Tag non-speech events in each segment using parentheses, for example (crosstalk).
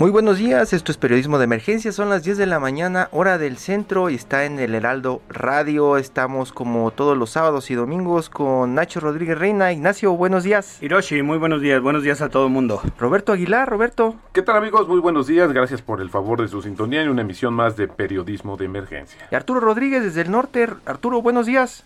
Muy buenos días, esto es Periodismo de Emergencia, son las 10 de la mañana, hora del centro y está en el Heraldo Radio. Estamos como todos los sábados y domingos con Nacho Rodríguez Reina. Ignacio, buenos días. Hiroshi, muy buenos días, buenos días a todo el mundo. Roberto Aguilar, Roberto. ¿Qué tal amigos? Muy buenos días, gracias por el favor de su sintonía en una emisión más de Periodismo de Emergencia. Y Arturo Rodríguez desde el norte. Arturo, buenos días.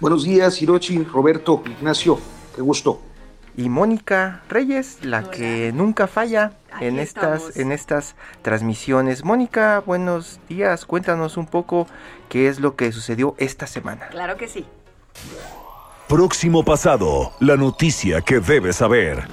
Buenos días, Hiroshi, Roberto, Ignacio, qué gusto y Mónica Reyes, la que nunca falla en estas, en estas transmisiones. Mónica, buenos días, cuéntanos un poco qué es lo que sucedió esta semana. Claro que sí. Próximo pasado, la noticia que debes saber.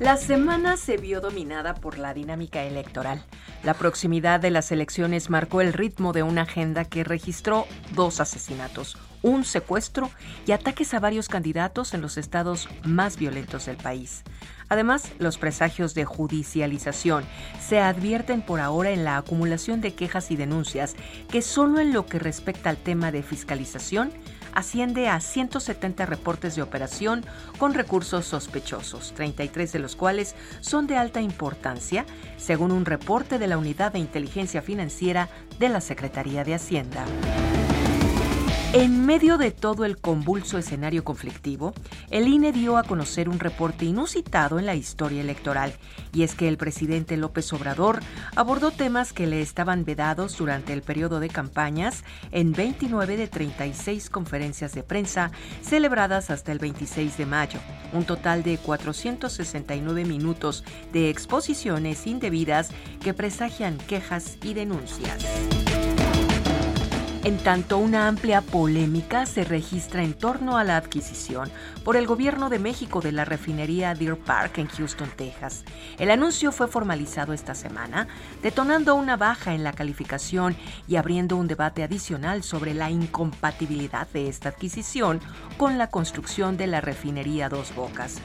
La semana se vio dominada por la dinámica electoral. La proximidad de las elecciones marcó el ritmo de una agenda que registró dos asesinatos, un secuestro y ataques a varios candidatos en los estados más violentos del país. Además, los presagios de judicialización se advierten por ahora en la acumulación de quejas y denuncias que solo en lo que respecta al tema de fiscalización asciende a 170 reportes de operación con recursos sospechosos, 33 de los cuales son de alta importancia, según un reporte de la Unidad de Inteligencia Financiera de la Secretaría de Hacienda. En medio de todo el convulso escenario conflictivo, el INE dio a conocer un reporte inusitado en la historia electoral, y es que el presidente López Obrador abordó temas que le estaban vedados durante el periodo de campañas en 29 de 36 conferencias de prensa celebradas hasta el 26 de mayo, un total de 469 minutos de exposiciones indebidas que presagian quejas y denuncias. En tanto, una amplia polémica se registra en torno a la adquisición por el gobierno de México de la refinería Deer Park en Houston, Texas. El anuncio fue formalizado esta semana, detonando una baja en la calificación y abriendo un debate adicional sobre la incompatibilidad de esta adquisición con la construcción de la refinería Dos Bocas.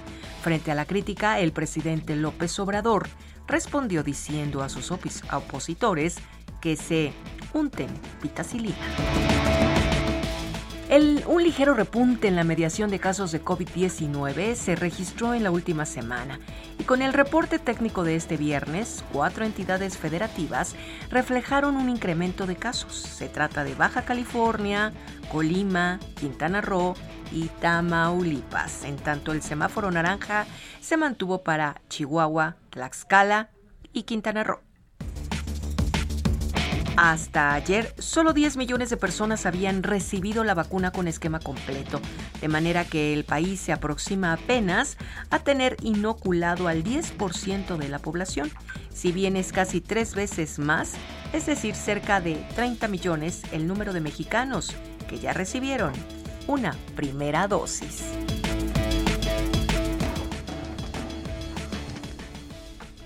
Frente a la crítica, el presidente López Obrador respondió diciendo a sus opositores que se unten pitacilina. Un ligero repunte en la mediación de casos de COVID-19 se registró en la última semana y con el reporte técnico de este viernes, cuatro entidades federativas reflejaron un incremento de casos. Se trata de Baja California, Colima, Quintana Roo y Tamaulipas. En tanto, el semáforo naranja se mantuvo para Chihuahua, Tlaxcala y Quintana Roo. Hasta ayer, solo 10 millones de personas habían recibido la vacuna con esquema completo, de manera que el país se aproxima apenas a tener inoculado al 10% de la población, si bien es casi tres veces más, es decir, cerca de 30 millones el número de mexicanos que ya recibieron una primera dosis.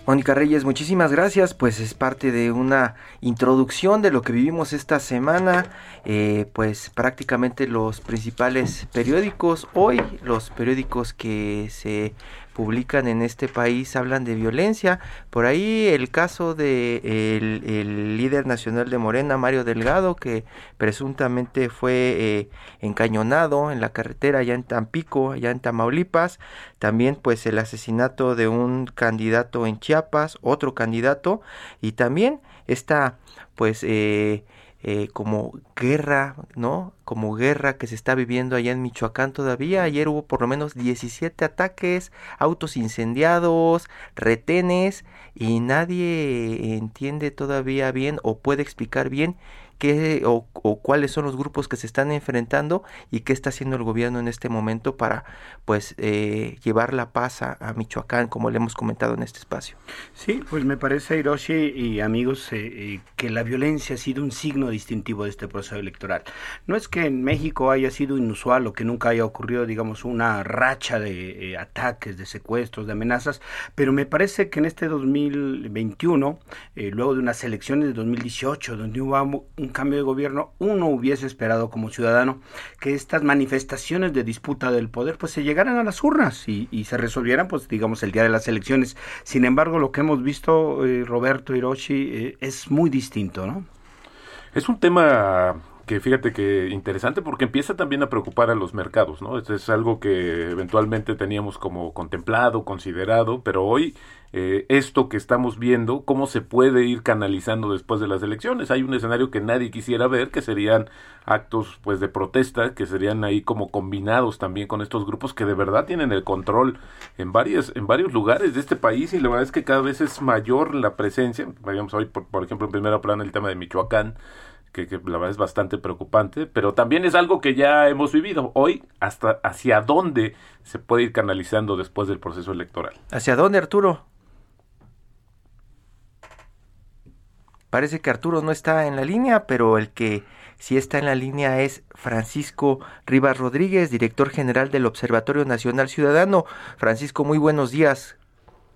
Mónica Reyes, muchísimas gracias. Pues es parte de una introducción de lo que vivimos esta semana. Eh, pues prácticamente los principales periódicos hoy, los periódicos que se publican en este país hablan de violencia. Por ahí el caso de el, líder nacional de Morena, Mario Delgado, que presuntamente fue eh, encañonado en la carretera allá en Tampico, allá en Tamaulipas. También pues el asesinato de un candidato en Chiapas, otro candidato. Y también esta pues eh, eh, como guerra, ¿no? Como guerra que se está viviendo allá en Michoacán todavía. Ayer hubo por lo menos 17 ataques, autos incendiados, retenes y nadie entiende todavía bien o puede explicar bien qué o, cuáles son los grupos que se están enfrentando y qué está haciendo el gobierno en este momento para pues eh, llevar la paz a, Michoacán, como le hemos comentado en este espacio. Sí, pues me parece, Hiroshi y amigos, eh, eh, que la violencia ha sido un signo distintivo de este proceso electoral. No es que en México haya sido inusual o que nunca haya ocurrido, digamos, una racha de ataques, de secuestros, de amenazas, pero me parece que en este 2021, luego de unas elecciones de 2018, donde hubo un cambio de gobierno, uno hubiese esperado como ciudadano que estas manifestaciones de disputa del poder pues se llegaran a las urnas y, se resolvieran pues digamos el día de las elecciones. Sin embargo, lo que hemos visto, eh, Roberto Hiroshi, eh, es muy distinto, ¿no? Es un tema que fíjate que interesante porque empieza también a preocupar a los mercados, ¿no? Esto es algo que eventualmente teníamos como contemplado, considerado, pero hoy eh, esto que estamos viendo, cómo se puede ir canalizando después de las elecciones. Hay un escenario que nadie quisiera ver, que serían actos pues de protesta, que serían ahí como combinados también con estos grupos que de verdad tienen el control en varios, en varios lugares de este país y la verdad es que cada vez es mayor la presencia. Vayamos hoy, por, por ejemplo, en primera plana el tema de Michoacán, que, que, la verdad es bastante preocupante, pero también es algo que ya hemos vivido. Hoy, hasta hacia dónde se puede ir canalizando después del proceso electoral. ¿Hacia dónde, Arturo? Parece que Arturo no está en la línea, pero el que sí está en la línea es Francisco Rivas Rodríguez, director general del Observatorio Nacional Ciudadano. Francisco, muy buenos días.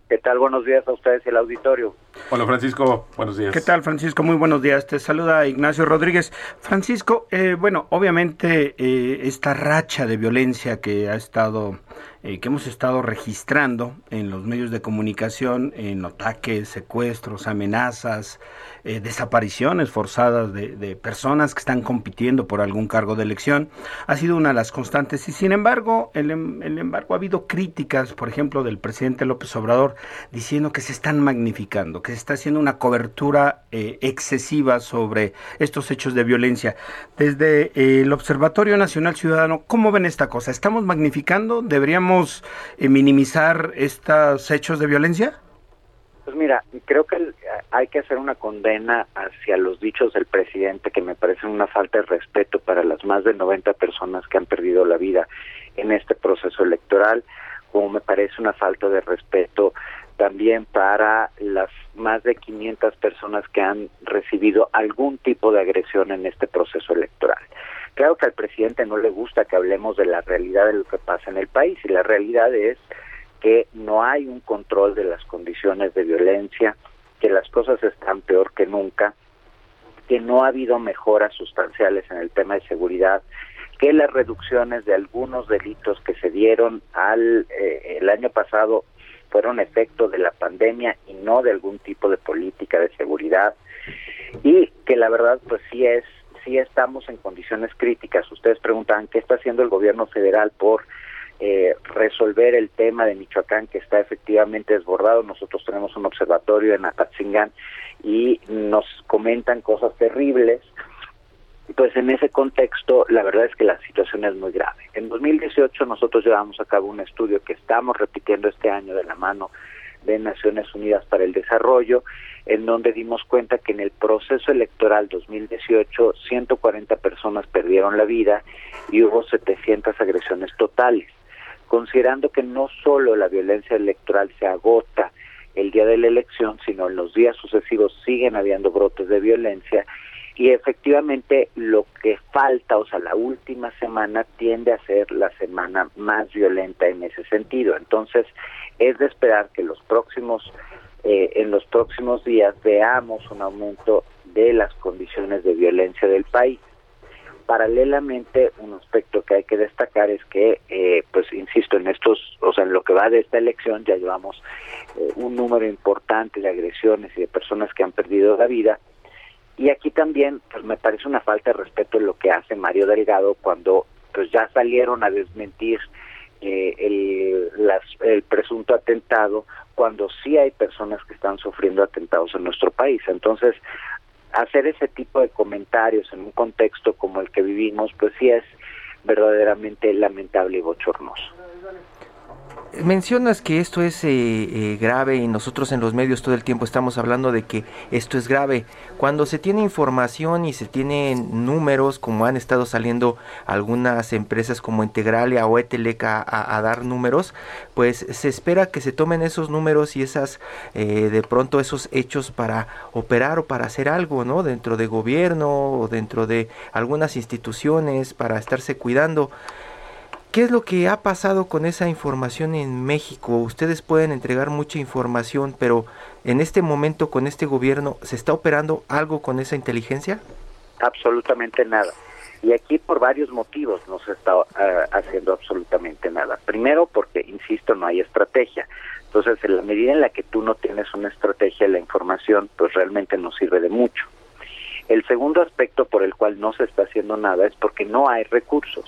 ¿Qué tal? Buenos días a ustedes y al auditorio. Hola Francisco, buenos días. ¿Qué tal Francisco? Muy buenos días. Te saluda Ignacio Rodríguez. Francisco, eh, bueno, obviamente eh, esta racha de violencia que ha estado eh, que hemos estado registrando en los medios de comunicación, en ataques, secuestros, amenazas, desapariciones forzadas de, personas que están compitiendo por algún cargo de elección, ha sido una de las constantes. Y sin embargo, el, em, el embargo ha habido críticas, por ejemplo, del presidente López Obrador, diciendo que se están magnificando, que se está haciendo una cobertura eh, excesiva sobre estos hechos de violencia. Desde el Observatorio Nacional Ciudadano, ¿cómo ven esta cosa? ¿Estamos magnificando? ¿Deberíamos eh, minimizar estos hechos de violencia? Pues mira, creo que hay que hacer una condena hacia los dichos del presidente que me parecen una falta de respeto para las más de 90 personas que han perdido la vida en este proceso electoral, como me parece una falta de respeto también para las más de 500 personas que han recibido algún tipo de agresión en este proceso electoral. Claro que al presidente no le gusta que hablemos de la realidad de lo que pasa en el país y la realidad es que no hay un control de las condiciones de violencia, que las cosas están peor que nunca, que no ha habido mejoras sustanciales en el tema de seguridad, que las reducciones de algunos delitos que se dieron al eh, el año pasado fueron efecto de la pandemia y no de algún tipo de política de seguridad y que la verdad pues sí es sí estamos en condiciones críticas. Ustedes preguntan qué está haciendo el gobierno federal por eh, resolver el tema de Michoacán que está efectivamente desbordado. Nosotros tenemos un observatorio en Apatzingán y nos comentan cosas terribles. Pues en ese contexto, la verdad es que la situación es muy grave. En 2018 nosotros llevamos a cabo un estudio que estamos repitiendo este año de la mano de Naciones Unidas para el Desarrollo, en donde dimos cuenta que en el proceso electoral 2018 140 personas perdieron la vida y hubo 700 agresiones totales. Considerando que no solo la violencia electoral se agota el día de la elección, sino en los días sucesivos siguen habiendo brotes de violencia y efectivamente lo que falta, o sea, la última semana tiende a ser la semana más violenta en ese sentido. Entonces, es de esperar que los próximos eh, en los próximos días veamos un aumento de las condiciones de violencia del país. Paralelamente, un aspecto que hay que destacar es que, eh, pues insisto, en estos, o sea, en lo que va de esta elección ya llevamos eh, un número importante de agresiones y de personas que han perdido la vida. Y aquí también, pues me parece una falta de respeto lo que hace Mario Delgado cuando, pues ya salieron a desmentir eh, el, las, el presunto atentado cuando sí hay personas que están sufriendo atentados en nuestro país. Entonces, hacer ese tipo de comentarios en un contexto como el que vivimos, pues sí es verdaderamente lamentable y bochornoso. Mencionas que esto es eh, eh, grave y nosotros en los medios todo el tiempo estamos hablando de que esto es grave. Cuando se tiene información y se tienen números, como han estado saliendo algunas empresas como Integralia o Eteleca a, dar números, pues se espera que se tomen esos números y esas, eh, de pronto esos hechos para operar o para hacer algo, ¿no? Dentro de gobierno o dentro de algunas instituciones para estarse cuidando. ¿Qué es lo que ha pasado con esa información en México? Ustedes pueden entregar mucha información, pero en este momento con este gobierno, ¿se está operando algo con esa inteligencia? Absolutamente nada. Y aquí por varios motivos no se está eh, haciendo absolutamente nada. Primero porque, insisto, no hay estrategia. Entonces, en la medida en la que tú no tienes una estrategia, la información pues realmente no sirve de mucho. El segundo aspecto por el cual no se está haciendo nada es porque no hay recursos.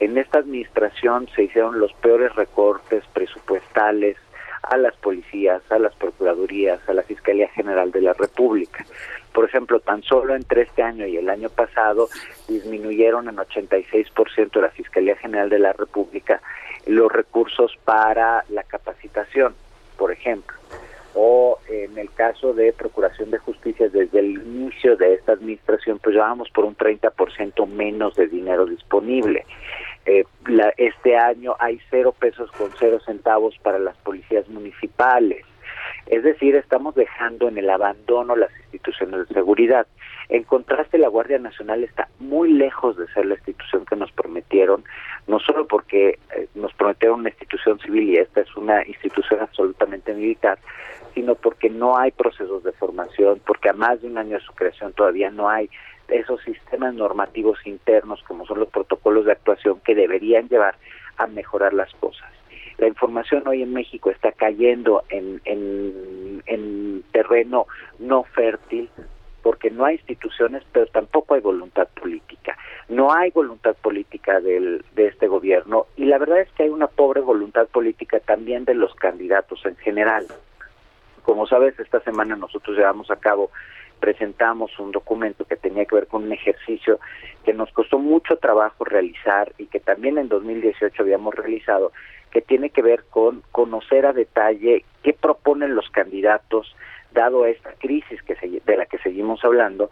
En esta administración se hicieron los peores recortes presupuestales a las policías, a las procuradurías, a la Fiscalía General de la República. Por ejemplo, tan solo entre este año y el año pasado disminuyeron en 86% de la Fiscalía General de la República los recursos para la capacitación, por ejemplo. O en el caso de Procuración de Justicia, desde el inicio de esta administración, pues llevamos por un 30% menos de dinero disponible. Eh, este año hay cero pesos con cero centavos para las policías municipales. Es decir, estamos dejando en el abandono las instituciones de seguridad. En contraste, la Guardia Nacional está muy lejos de ser la institución que nos prometieron, no solo porque eh, nos prometieron una institución civil y esta es una institución absolutamente militar, sino porque no hay procesos de formación, porque a más de un año de su creación todavía no hay esos sistemas normativos internos como son los protocolos de actuación que deberían llevar a mejorar las cosas. La información hoy en México está cayendo en, en, terreno no fértil porque no hay instituciones, pero tampoco hay voluntad política. No hay voluntad política del, de este gobierno y la verdad es que hay una pobre voluntad política también de los candidatos en general. Como sabes, esta semana nosotros llevamos a cabo presentamos un documento que tenía que ver con un ejercicio que nos costó mucho trabajo realizar y que también en 2018 habíamos realizado, que tiene que ver con conocer a detalle qué proponen los candidatos, dado esta crisis que de la que seguimos hablando,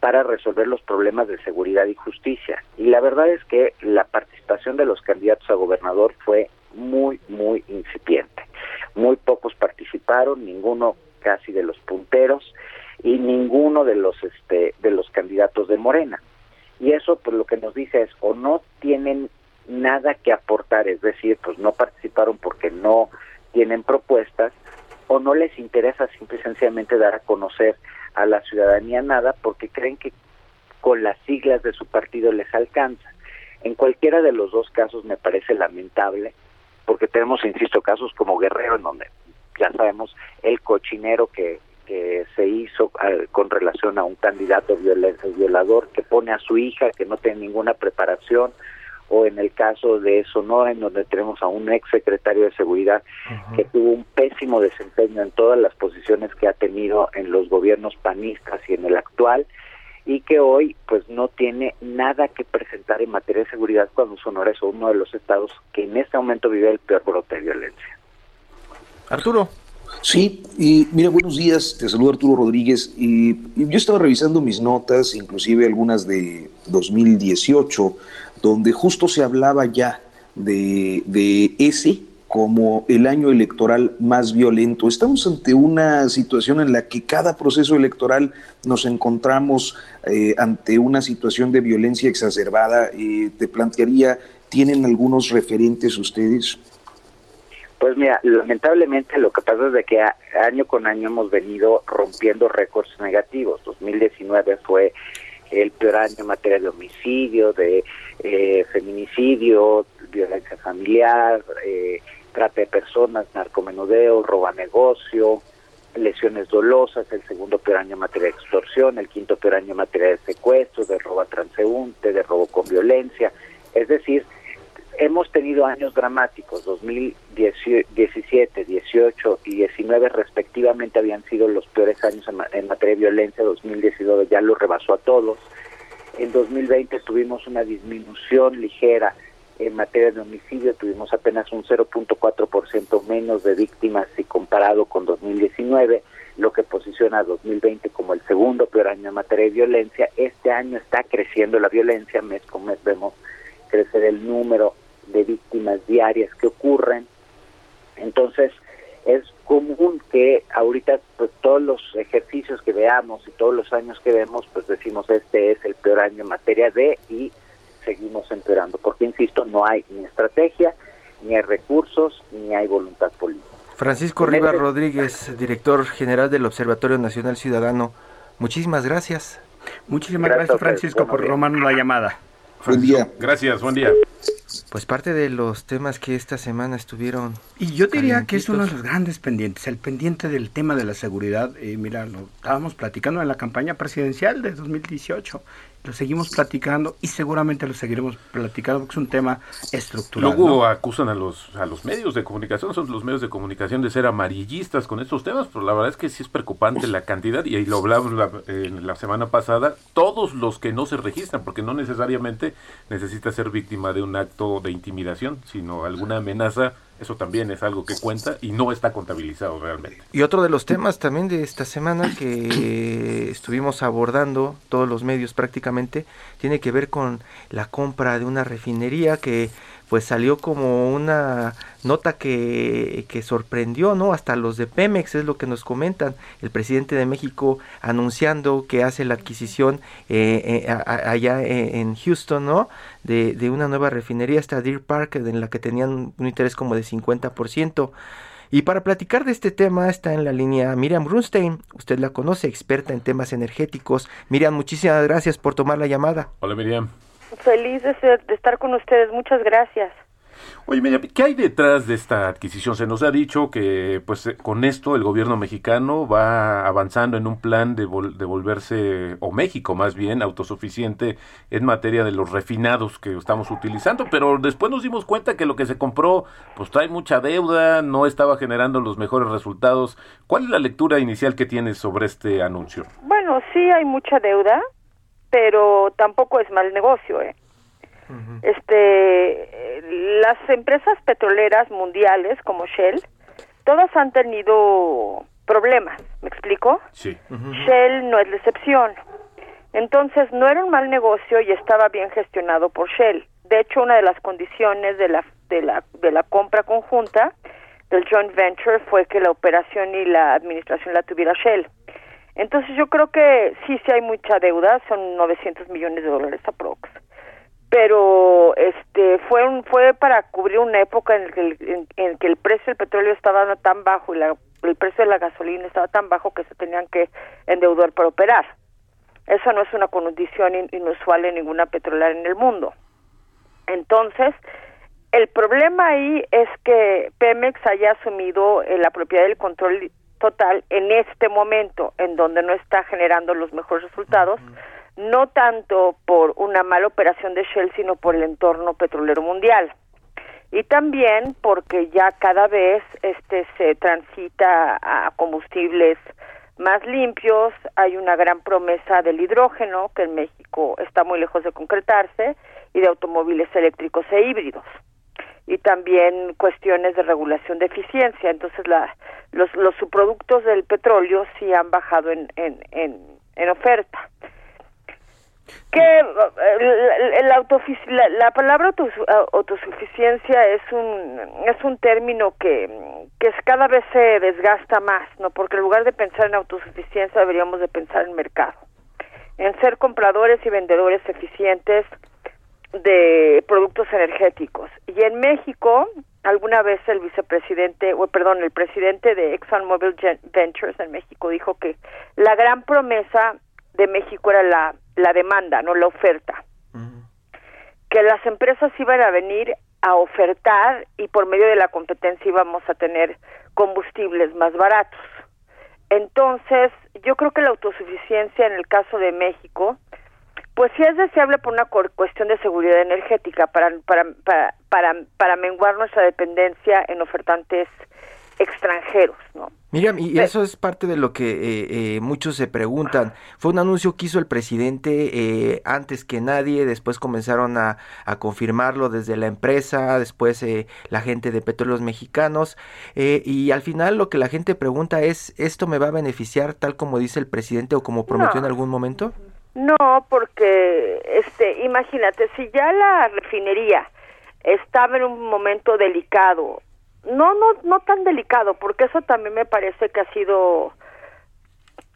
para resolver los problemas de seguridad y justicia. Y la verdad es que la participación de los candidatos a gobernador fue muy, muy incipiente. Muy pocos participaron, ninguno casi de los punteros, y ninguno de los este de los candidatos de Morena. Y eso pues lo que nos dice es o no tienen nada que aportar, es decir, pues no participaron porque no tienen propuestas o no les interesa simple y sencillamente dar a conocer a la ciudadanía nada porque creen que con las siglas de su partido les alcanza. En cualquiera de los dos casos me parece lamentable porque tenemos, insisto, casos como Guerrero en donde ya sabemos el cochinero que que se hizo eh, con relación a un candidato violador que pone a su hija que no tiene ninguna preparación o en el caso de Sonora en donde tenemos a un ex secretario de seguridad que tuvo un pésimo desempeño en todas las posiciones que ha tenido en los gobiernos panistas y en el actual y que hoy pues no tiene nada que presentar en materia de seguridad cuando Sonora es uno de los estados que en este momento vive el peor brote de violencia. Arturo. Sí, y mira, buenos días, te saludo Arturo Rodríguez. Y, yo estaba revisando mis notas, inclusive algunas de 2018, donde justo se hablaba ya de, de ese como el año electoral más violento. Estamos ante una situación en la que cada proceso electoral nos encontramos eh, ante una situación de violencia exacerbada. Te plantearía, ¿tienen algunos referentes ustedes? Pues mira, lamentablemente lo que pasa es de que año con año hemos venido rompiendo récords negativos. 2019 fue el peor año en materia de homicidio, de eh, feminicidio, violencia familiar, eh, trata de personas, narcomenudeo, roba negocio, lesiones dolosas, el segundo peor año en materia de extorsión, el quinto peor año en materia de secuestro, de robo transeúnte, de robo con violencia. Es decir, hemos tenido años dramáticos, 2017, 18 y 19 respectivamente habían sido los peores años en, materia de violencia, 2019 ya lo rebasó a todos, en 2020 tuvimos una disminución ligera En materia de homicidio tuvimos apenas un 0.4% menos de víctimas si comparado con 2019, lo que posiciona a 2020 como el segundo peor año en materia de violencia. Este año está creciendo la violencia, mes con mes vemos crecer el número de víctimas diarias que ocurren. Entonces, es común que ahorita pues, todos los ejercicios que veamos y todos los años que vemos, pues decimos este es el peor año en materia de y seguimos empeorando, porque insisto, no hay ni estrategia, ni hay recursos, ni hay voluntad política. Francisco Rivas Rodríguez, director general del Observatorio Nacional Ciudadano, muchísimas gracias. Muchísimas gracias, Francisco por tomarnos la llamada. Buen día. Gracias, buen día. Pues parte de los temas que esta semana estuvieron. Y yo diría que es uno de los grandes pendientes, el pendiente del tema de la seguridad. Eh, mira, lo estábamos platicando en la campaña presidencial de 2018 lo seguimos platicando y seguramente lo seguiremos platicando porque es un tema estructural. Luego acusan a los a los medios de comunicación, son los medios de comunicación de ser amarillistas con estos temas, pero la verdad es que sí es preocupante la cantidad y ahí lo hablamos la, la semana pasada, todos los que no se registran, porque no necesariamente necesita ser víctima de un acto de intimidación, sino alguna amenaza eso también es algo que cuenta y no está contabilizado realmente. Y otro de los temas también de esta semana que (coughs) estuvimos abordando, todos los medios prácticamente, tiene que ver con la compra de una refinería que pues salió como una nota que, que, sorprendió, ¿no? Hasta los de Pemex es lo que nos comentan. El presidente de México anunciando que hace la adquisición eh, eh, allá en Houston, ¿no? De, de, una nueva refinería, esta Deer Park, en la que tenían un interés como de 50%. Y para platicar de este tema está en la línea Miriam Brunstein. Usted la conoce, experta en temas energéticos. Miriam, muchísimas gracias por tomar la llamada. Hola Miriam. Feliz de, de estar con ustedes. Muchas gracias. Oye, Miriam, ¿qué hay detrás de esta adquisición? Se nos ha dicho que pues eh, con esto el gobierno mexicano va avanzando en un plan de, de, volverse, o México más bien, autosuficiente en materia de los refinados que estamos utilizando, pero después nos dimos cuenta que lo que se compró pues trae mucha deuda, no estaba generando los mejores resultados. ¿Cuál es la lectura inicial que tienes sobre este anuncio? Bueno, sí hay mucha deuda, pero tampoco es mal negocio, ¿eh? Este, las empresas petroleras mundiales como Shell, todas han tenido problemas, ¿me explico? Sí. Shell no es la excepción. Entonces, no era un mal negocio y estaba bien gestionado por Shell. De hecho, una de las condiciones de la de la de la compra conjunta del joint venture fue que la operación y la administración la tuviera Shell. Entonces, yo creo que sí, sí hay mucha deuda, son 900 millones de dólares aprox pero este fue un, fue para cubrir una época en, que el, que el precio del petróleo estaba tan bajo y la, el precio de la gasolina estaba tan bajo que se tenían que endeudar para operar. Eso no es una condición inusual en ninguna petrolera en el mundo. Entonces, el problema ahí es que Pemex haya asumido eh, la propiedad del control total en este momento, en donde no está generando los mejores resultados no tanto por una mala operación de Shell, sino por el entorno petrolero mundial. Y también porque ya cada vez este se transita a combustibles más limpios, hay una gran promesa del hidrógeno que en México está muy lejos de concretarse y de automóviles eléctricos e híbridos. Y también cuestiones de regulación de eficiencia. Entonces, la, los, los subproductos del petróleo sí han bajado en, en, en, en oferta. Que eh, la, la, palabra autosuficiencia es un es un término que, que cada vez se desgasta más no porque en lugar de pensar en autosuficiencia deberíamos de pensar en mercado. En ser compradores y vendedores eficientes de productos energéticos y en México alguna vez el vicepresidente o perdón el presidente de ExxonMobil Ventures en México dijo que la gran promesa de México era la, la demanda, no la oferta. Que las empresas iban a venir a ofertar y por medio de la competencia íbamos a tener combustibles más baratos. Entonces, yo creo que la autosuficiencia en el caso de México, pues sí es deseable por una cuestión de seguridad energética, para, para, para, para, para menguar nuestra dependencia en ofertantes extranjeros, ¿no? Miriam, y eso es parte de lo que eh, eh, muchos se preguntan. Fue un anuncio que hizo el presidente eh, antes que nadie, después comenzaron a, a confirmarlo desde la empresa, después la gente de Petróleos Mexicanos, y al final lo que la gente pregunta es, ¿esto me va a beneficiar tal como dice el presidente o como prometió en algún momento? No, porque, este, imagínate, si ya la refinería estaba en un momento delicado, no, no, no tan delicado, porque eso también me parece que ha sido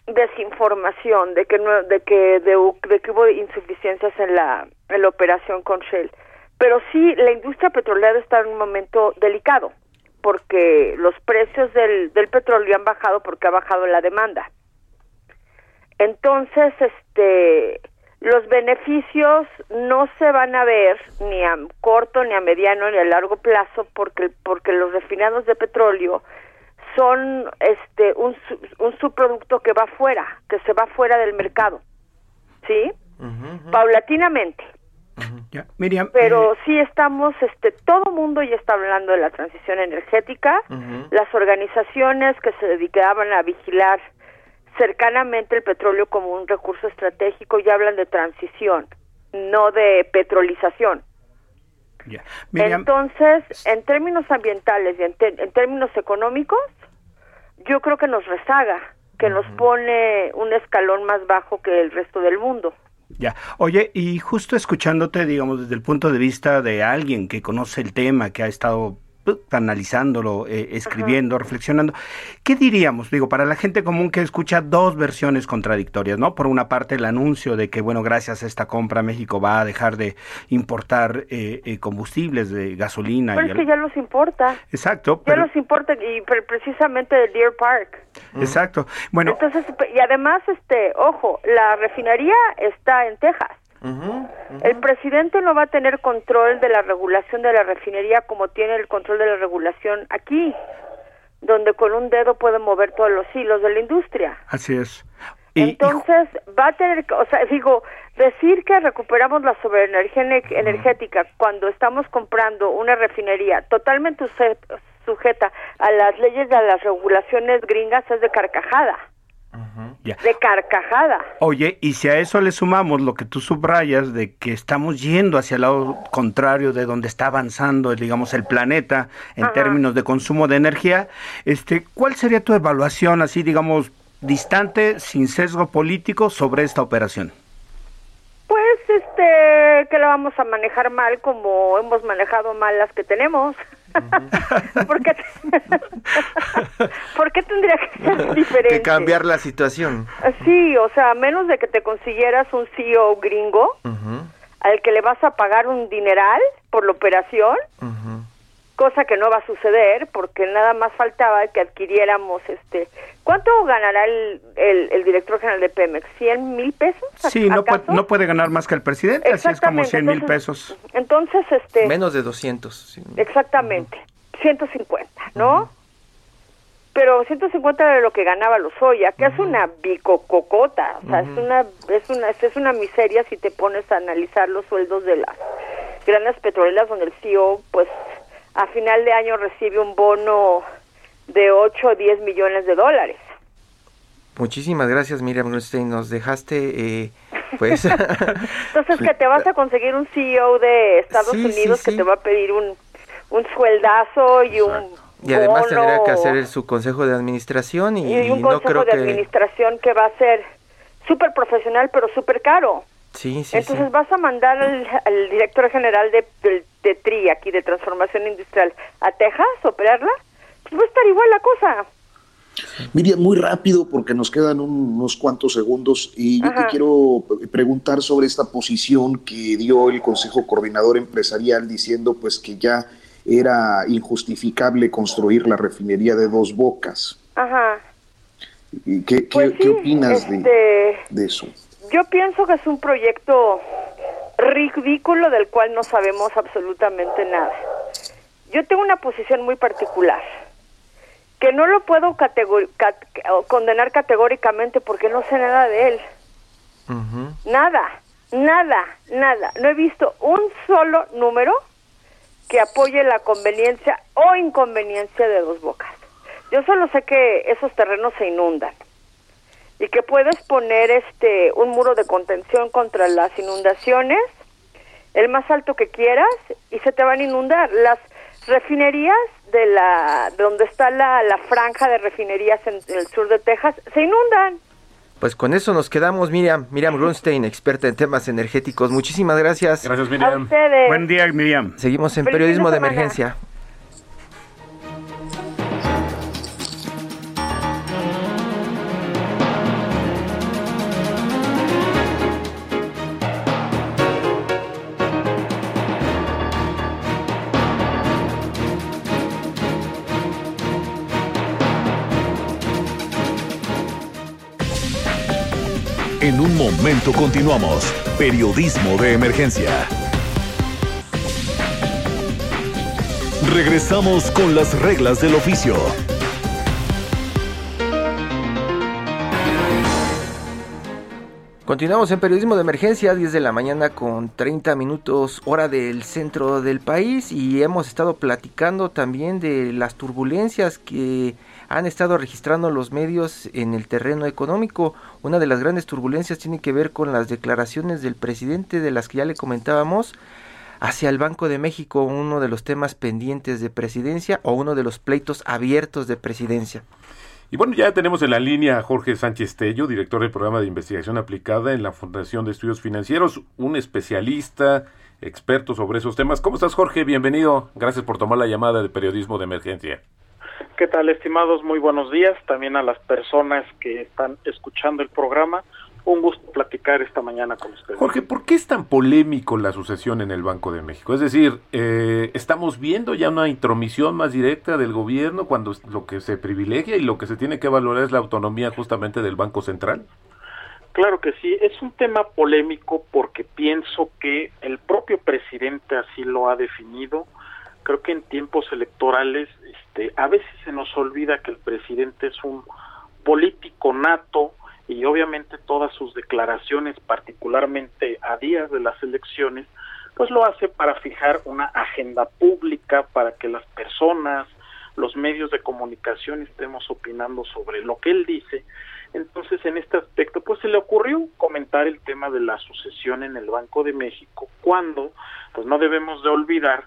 desinformación de que no, de que de, que hubo insuficiencias en la en la operación con Shell, pero sí la industria petrolera está en un momento delicado porque los precios del, del petróleo han bajado porque ha bajado la demanda. Entonces, este los beneficios no se van a ver ni a corto, ni a mediano, ni a largo plazo porque, porque los refinados de petróleo son este un, un subproducto que va fuera, que se va fuera del mercado. ¿Sí? Paulatinamente. Miriam, Pero eh, sí estamos, este, todo mundo ya está hablando de la transición energética. Las organizaciones que se dedicaban a vigilar cercanamente el petróleo como un recurso estratégico y hablan de transición, no de petrolización. Entonces, en términos ambientales y en, términos económicos, yo creo que nos rezaga, que nos pone un escalón más bajo que el resto del mundo. Ya, oye, y justo escuchándote, digamos, desde el punto de vista de alguien que conoce el tema, que ha estado analizándolo, eh, escribiendo, reflexionando. ¿Qué diríamos? Digo, para la gente común que escucha dos versiones contradictorias, ¿no? Por una parte, el anuncio de que, bueno, gracias a esta compra México va a dejar de importar eh, eh, combustibles de gasolina. Pero es que ya los importa. Exacto. Ya los importa y precisamente de Deer Park. Exacto. Bueno. Entonces, y además, este, ojo, la refinería está en Texas. El presidente no va a tener control de la regulación de la refinería como tiene el control de la regulación aquí, donde con un dedo puede mover todos los hilos de la industria. Así es. Entonces va a tener, o sea, digo, decir que recuperamos la soberanía energética cuando estamos comprando una refinería totalmente sujeta a las leyes de las regulaciones gringas es de carcajada. De carcajada. Oye, y si a eso le sumamos lo que tú subrayas de que estamos yendo hacia el lado contrario de donde está avanzando, digamos, el planeta en términos de consumo de energía, este, ¿cuál sería tu evaluación así, digamos, distante, sin sesgo político sobre esta operación? Pues, este, que la vamos a manejar mal como hemos manejado mal las que tenemos. (laughs) ¿Por, qué tendría que ser diferente? Que cambiar la situación. Sí, o sea, a menos de que te consiguieras un CEO gringo al que le vas a pagar un dineral por la operación, cosa que no va a suceder porque nada más faltaba que adquiriéramos este ¿cuánto ganará el, el, director general de Pemex? ¿100 mil pesos? Sí, no puede, no puede ganar más que el presidente, así es como 100 mil pesos. Entonces, este... Menos de 200. Exactamente, 150, ¿no? Pero 150 era lo que ganaba Lozoya, que es una bicococota, o sea, es una es una es una miseria si te pones a analizar los sueldos de las grandes petroleras donde el CEO pues a final de año recibe un bono de 8 o 10 millones de dólares. Muchísimas gracias, Miriam Grunstein. Nos dejaste, eh, pues... (laughs) (laughs) Entonces, que te vas a conseguir un CEO de Estados Unidos que te va a pedir un, un sueldazo y un y además tendría que hacer su consejo de administración y, un consejo de administración que va a ser súper profesional pero súper caro. Sí, sí, Entonces vas a mandar al, director general de, de, TRI, aquí de Transformación Industrial, a Texas a operarla, pues va a estar igual la cosa. Miriam, muy rápido porque nos quedan unos cuantos segundos y yo te quiero preguntar sobre esta posición que dio el Consejo Coordinador Empresarial diciendo pues que ya era injustificable construir la refinería de dos bocas. Ajá. ¿Qué, qué, pues ¿qué opinas de, este, de eso? Yo pienso que es un proyecto ridículo del cual no sabemos absolutamente nada. Yo tengo una posición muy particular, que no lo puedo condenar categóricamente porque no sé nada de él. Nada, nada, nada. No he visto un solo número que apoye la conveniencia o inconveniencia de dos bocas. Yo solo sé que esos terrenos se inundan y que puedes poner este un muro de contención contra las inundaciones, el más alto que quieras y se te van a inundar. Las refinerías de la donde está la, la franja de refinerías en, el sur de Texas se inundan. Pues con eso nos quedamos, Miriam. Miriam Grunstein, experta en temas energéticos. Muchísimas gracias. Gracias, Miriam. Buen día, Miriam. Seguimos en periodismo de emergencia. En un momento continuamos. Periodismo de emergencia. Regresamos con las reglas del oficio. Continuamos en periodismo de emergencia, 10 de la mañana con 30 minutos hora del centro del país y hemos estado platicando también de las turbulencias que han estado registrando los medios en el terreno económico. Una de las grandes turbulencias tiene que ver con las declaraciones del presidente de las que ya le comentábamos hacia el Banco de México, uno de los temas pendientes de presidencia o uno de los pleitos abiertos de presidencia. Y bueno, ya tenemos en la línea a Jorge Sánchez Tello, director del programa de investigación aplicada en la Fundación de Estudios Financieros, un especialista, experto sobre esos temas. ¿Cómo estás, Jorge? Bienvenido. Gracias por tomar la llamada de periodismo de emergencia. ¿Qué tal, estimados? Muy buenos días. También a las personas que están escuchando el programa. Un gusto platicar esta mañana con ustedes. Jorge, ¿por qué es tan polémico la sucesión en el Banco de México? Es decir, eh, ¿estamos viendo ya una intromisión más directa del gobierno cuando lo que se privilegia y lo que se tiene que valorar es la autonomía justamente del Banco Central? Claro que sí, es un tema polémico porque pienso que el propio presidente así lo ha definido. Creo que en tiempos electorales a veces se nos olvida que el presidente es un político nato, y obviamente todas sus declaraciones, particularmente a días de las elecciones, pues lo hace para fijar una agenda pública para que las personas, los medios de comunicación estemos opinando sobre lo que él dice. Entonces, en este aspecto, pues se le ocurrió comentar el tema de la sucesión en el Banco de México, cuando, pues no debemos de olvidar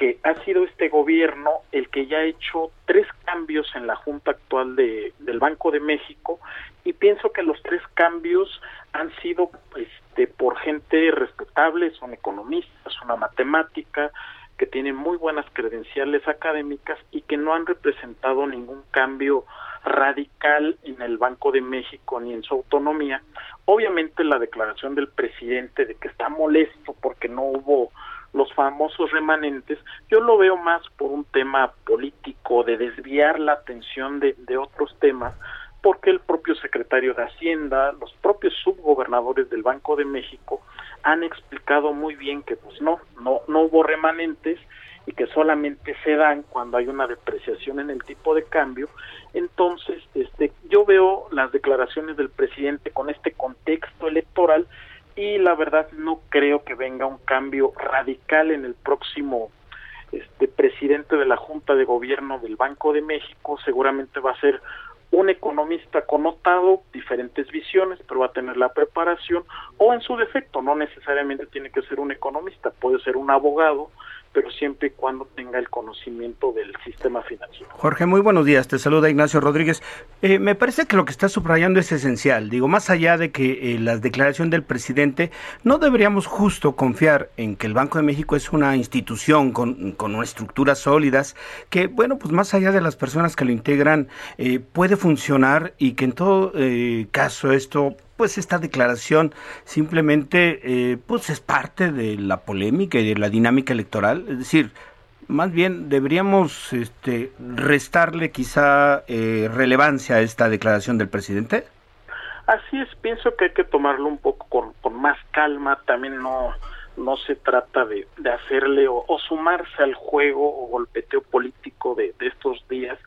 que ha sido este gobierno el que ya ha hecho tres cambios en la Junta actual de, del Banco de México y pienso que los tres cambios han sido este, por gente respetable, son economistas, una matemática, que tienen muy buenas credenciales académicas y que no han representado ningún cambio radical en el Banco de México ni en su autonomía. Obviamente la declaración del presidente de que está molesto porque no hubo los famosos remanentes, yo lo veo más por un tema político, de desviar la atención de, otros temas, porque el propio secretario de Hacienda, los propios subgobernadores del Banco de México han explicado muy bien que pues no, no, no hubo remanentes y que solamente se dan cuando hay una depreciación en el tipo de cambio. Entonces, este, yo veo las declaraciones del presidente con este contexto electoral y la verdad no creo que venga un cambio radical en el próximo este presidente de la Junta de Gobierno del Banco de México, seguramente va a ser un economista connotado, diferentes visiones, pero va a tener la preparación, o en su defecto, no necesariamente tiene que ser un economista, puede ser un abogado, pero siempre y cuando tenga el conocimiento del sistema financiero. Jorge, muy buenos días. Te saluda Ignacio Rodríguez. Eh, me parece que lo que está subrayando es esencial. Digo, más allá de que eh, la declaración del presidente, no deberíamos justo confiar en que el Banco de México es una institución con, con estructuras sólidas, que, bueno, pues más allá de las personas que lo integran, eh, puede funcionar y que en todo caso esto pues esta declaración simplemente eh, pues es parte de la polémica y de la dinámica electoral, es decir, más bien deberíamos este, restarle quizá eh, relevancia a esta declaración del presidente. Así es, pienso que hay que tomarlo un poco con, más calma, también no no se trata de, de hacerle o, o, sumarse al juego o golpeteo político de, de estos días.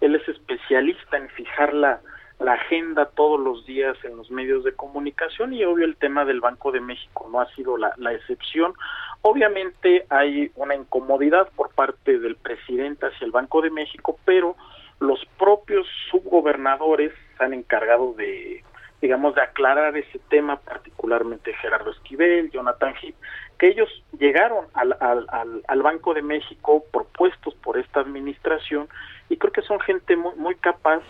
Él es especialista en fijar la, la agenda todos los días en los medios de comunicación y obvio el tema del Banco de México no ha sido la, la, excepción. Obviamente hay una incomodidad por parte del presidente hacia el Banco de México, pero los propios subgobernadores se han encargado de, digamos, de aclarar ese tema, particularmente Gerardo Esquivel, Jonathan Heath, que ellos llegaron al, al, al, Banco de México propuestos por esta administración y creo que son gente muy, muy capaz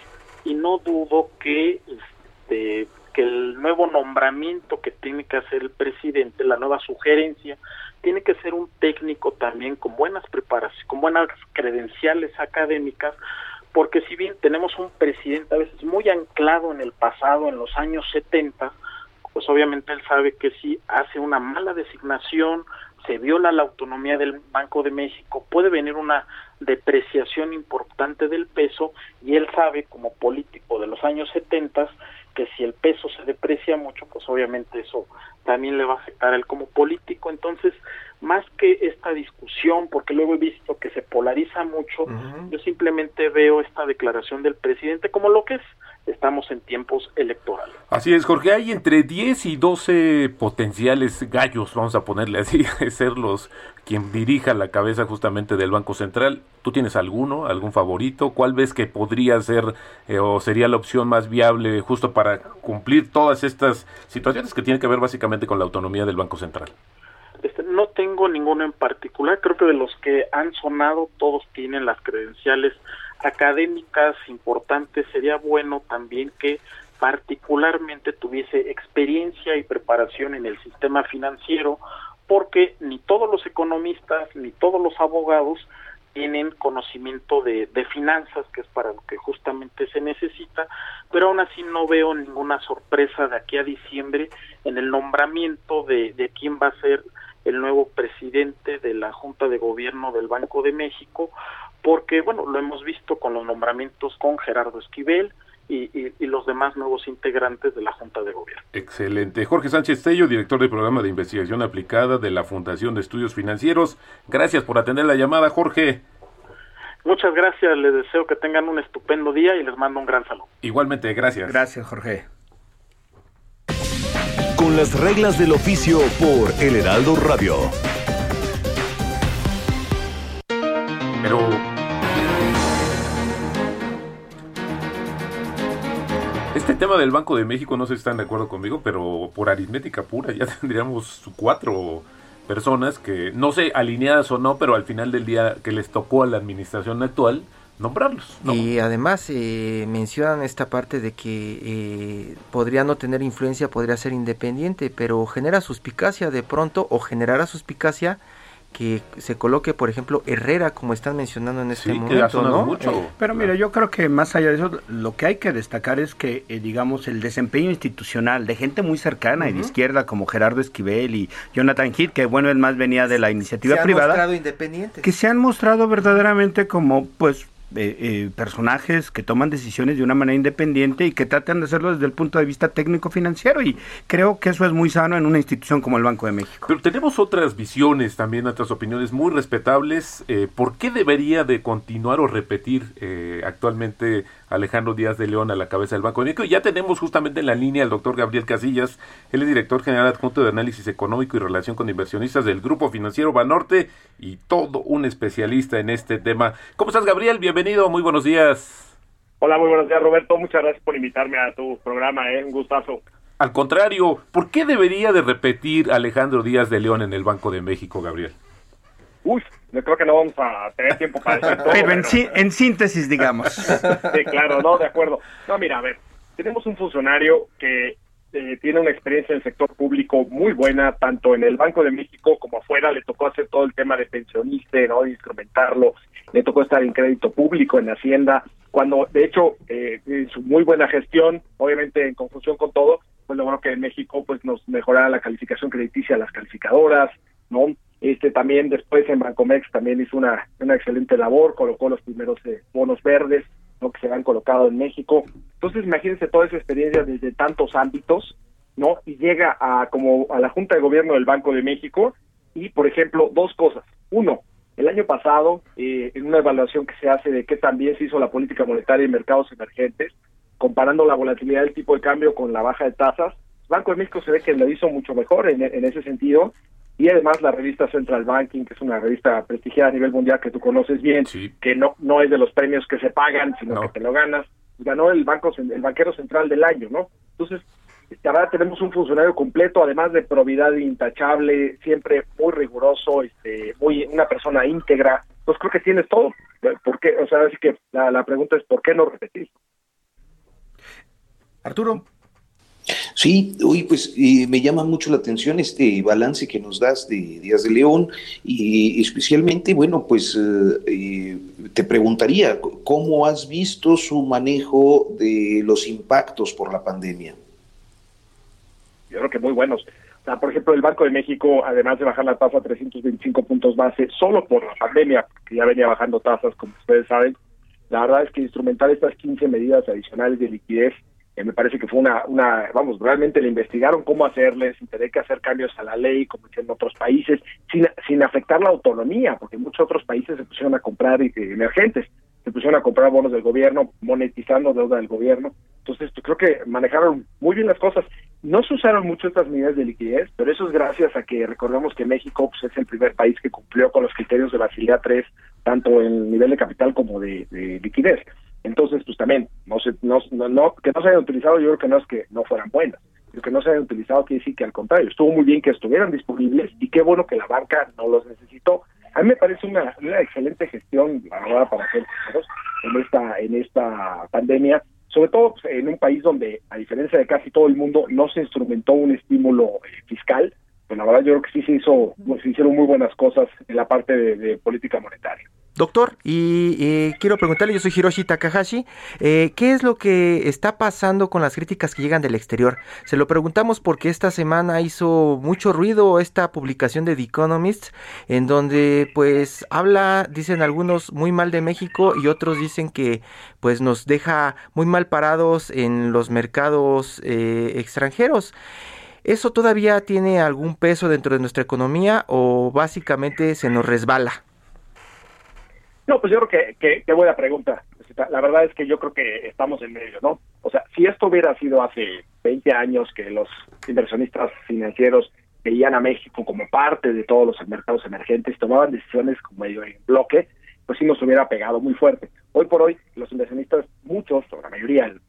y no dudo que este, que el nuevo nombramiento que tiene que hacer el presidente, la nueva sugerencia, tiene que ser un técnico también con buenas preparaciones, con buenas credenciales académicas, porque si bien tenemos un presidente a veces muy anclado en el pasado, en los años 70, pues obviamente él sabe que si hace una mala designación, se viola la autonomía del Banco de México, puede venir una depreciación importante del peso y él sabe como político de los años 70 que si el peso se deprecia mucho, pues obviamente eso también le va a afectar a él como político. Entonces, más que esta discusión, porque luego he visto que se polariza mucho, yo simplemente veo esta declaración del presidente como lo que es. Estamos en tiempos electorales. Así es, Jorge. Hay entre 10 y 12 potenciales gallos, vamos a ponerle así, (laughs) de ser los quien dirija la cabeza justamente del Banco Central. ¿Tú tienes alguno, algún favorito? ¿Cuál ves que podría ser eh, o sería la opción más viable justo para cumplir todas estas situaciones que tienen que ver básicamente con la autonomía del Banco Central? Este, no tengo ninguno en particular, creo que de los que han sonado todos tienen las credenciales académicas importantes, sería bueno también que particularmente tuviese experiencia y preparación en el sistema financiero, porque ni todos los economistas ni todos los abogados tienen conocimiento de, de, finanzas, que es para lo que justamente se necesita, pero aún así no veo ninguna sorpresa de aquí a diciembre en el nombramiento de, de quién va a ser el nuevo presidente de la Junta de Gobierno del Banco de México, porque, bueno, lo hemos visto con los nombramientos con Gerardo Esquivel, y, y, los demás nuevos integrantes de la Junta de Gobierno. Excelente. Jorge Sánchez Tello, director del programa de investigación aplicada de la Fundación de Estudios Financieros. Gracias por atender la llamada, Jorge. Muchas gracias, les deseo que tengan un estupendo día y les mando un gran saludo. Igualmente, gracias. Gracias, Jorge con las reglas del oficio por El Heraldo Radio. Pero... Este tema del Banco de México, no sé si están de acuerdo conmigo, pero por aritmética pura ya (laughs) tendríamos cuatro personas que, no sé, alineadas o no, pero al final del día que les tocó a la administración actual, nombrarlos. Y además eh, mencionan esta parte de que eh, podría no tener influencia, podría ser independiente, pero genera suspicacia de pronto o generará suspicacia que se coloque, por ejemplo, Herrera, como están mencionando en este momento, ¿no? Mucho. Eh, pero mira, yo creo que más allá de eso, lo que hay que destacar es que, digamos, el desempeño institucional de gente muy cercana y de izquierda, como Gerardo Esquivel y Jonathan Heath, que bueno, él más venía de la iniciativa se privada. Mostrado independientes. Que se han mostrado verdaderamente como, pues, eh, eh, personajes que toman decisiones de una manera independiente y que tratan de hacerlo desde el punto de vista técnico-financiero y creo que eso es muy sano en una institución como el Banco de México. Pero tenemos otras visiones, también otras opiniones muy respetables. Eh, ¿Por qué debería de continuar o repetir actualmente Alejandro Díaz de León a la cabeza del Banco de México? Y ya tenemos justamente en la línea al doctor Gabriel Casillas, él es director general adjunto de análisis económico y relación con inversionistas del Grupo Financiero Banorte y todo un especialista en este tema. ¿Cómo estás, Gabriel? Bienvenido muy buenos días. Hola, muy buenos días, Roberto. Muchas gracias por invitarme a tu programa, ¿eh? un gustazo. Al contrario, ¿por qué debería de repetir Alejandro Díaz de León en el Banco de México, Gabriel? Uy, yo creo que no vamos a tener tiempo para (laughs) eso. pero en, en síntesis, digamos. (laughs) sí, claro, no, de acuerdo. No, mira, a ver, tenemos un funcionario que eh, tiene una experiencia en el sector público muy buena, tanto en el Banco de México como afuera, le tocó hacer todo el tema de pensionista, ¿no? instrumentarlo, le tocó estar en crédito público, en Hacienda, cuando de hecho eh, en su muy buena gestión, obviamente en conjunción con todo, pues logró que en México pues nos mejorara la calificación crediticia a las calificadoras, ¿no? Este también después en Bancomex también hizo una, una excelente labor, colocó los primeros eh, bonos verdes, ¿no? que se han colocado en México. Entonces, imagínense toda esa experiencia desde tantos ámbitos, ¿no? Y llega a como a la Junta de Gobierno del Banco de México y, por ejemplo, dos cosas. Uno, el año pasado, eh, en una evaluación que se hace de qué también se hizo la política monetaria en mercados emergentes, comparando la volatilidad del tipo de cambio con la baja de tasas, Banco de México se ve que lo hizo mucho mejor en, en ese sentido y además la revista Central Banking, que es una revista prestigiada a nivel mundial que tú conoces bien, que no no es de los premios que se pagan, sino que te lo ganas, ganó el banco el banquero central del año, ¿no? Entonces, ahora tenemos un funcionario completo, además de probidad intachable, siempre muy riguroso, este, muy una persona íntegra. Entonces creo que tienes todo. ¿Por qué? O sea, así que la, la pregunta es ¿por qué no repetir? Arturo. Sí, hoy pues eh, me llama mucho la atención este balance que nos das de Díaz de León y especialmente, bueno, pues eh, eh, te preguntaría, ¿cómo has visto su manejo de los impactos por la pandemia? Yo creo que muy buenos. Por ejemplo, el Banco de México, además de bajar la tasa a 325 puntos base, solo por la pandemia, que ya venía bajando tasas, como ustedes saben, la verdad es que instrumentar estas 15 medidas adicionales de liquidez me parece que fue una, una, vamos, realmente le investigaron cómo hacerles, sin tener que hacer cambios a la ley, como en otros países, sin, sin afectar la autonomía, porque muchos otros países se pusieron a comprar eh, emergentes, se pusieron a comprar bonos del gobierno, monetizando deuda del gobierno. Entonces, creo que manejaron muy bien las cosas. No se usaron mucho estas medidas de liquidez, pero eso es gracias a que recordemos que México pues, es el primer país que cumplió con los criterios de Basilea III, tanto en nivel de capital como de liquidez. Entonces, pues también, no, se, no, no, que no se hayan utilizado, yo creo que no es que no fueran buenas, pero que no se hayan utilizado quiere decir que al contrario, estuvo muy bien que estuvieran disponibles y qué bueno que la banca no los necesitó. A mí me parece una, una excelente gestión, la para hacer en esta, en esta pandemia, sobre todo pues, en un país donde, a diferencia de casi todo el mundo, no se instrumentó un estímulo eh, fiscal, pues la verdad yo creo que sí se hizo, se hicieron muy buenas cosas en la parte de política monetaria. Doctor, y eh, quiero preguntarle, yo soy Hiroshi Takahashi, eh, ¿qué es lo que está pasando con las críticas que llegan del exterior? Se lo preguntamos porque esta semana hizo mucho ruido esta publicación de The Economist, en donde pues habla, dicen algunos, muy mal de México y otros dicen que pues nos deja muy mal parados en los mercados eh, extranjeros. ¿Eso todavía tiene algún peso dentro de nuestra economía o básicamente se nos resbala? No, pues yo creo que, qué buena pregunta. La verdad es que yo creo que estamos en medio, ¿no? O sea, si esto hubiera sido hace 20 años que los inversionistas financieros veían a México como parte de todos los mercados emergentes, tomaban decisiones como medio en bloque, pues sí nos hubiera pegado muy fuerte. Hoy por hoy, los inversionistas, muchos, o la mayoría, el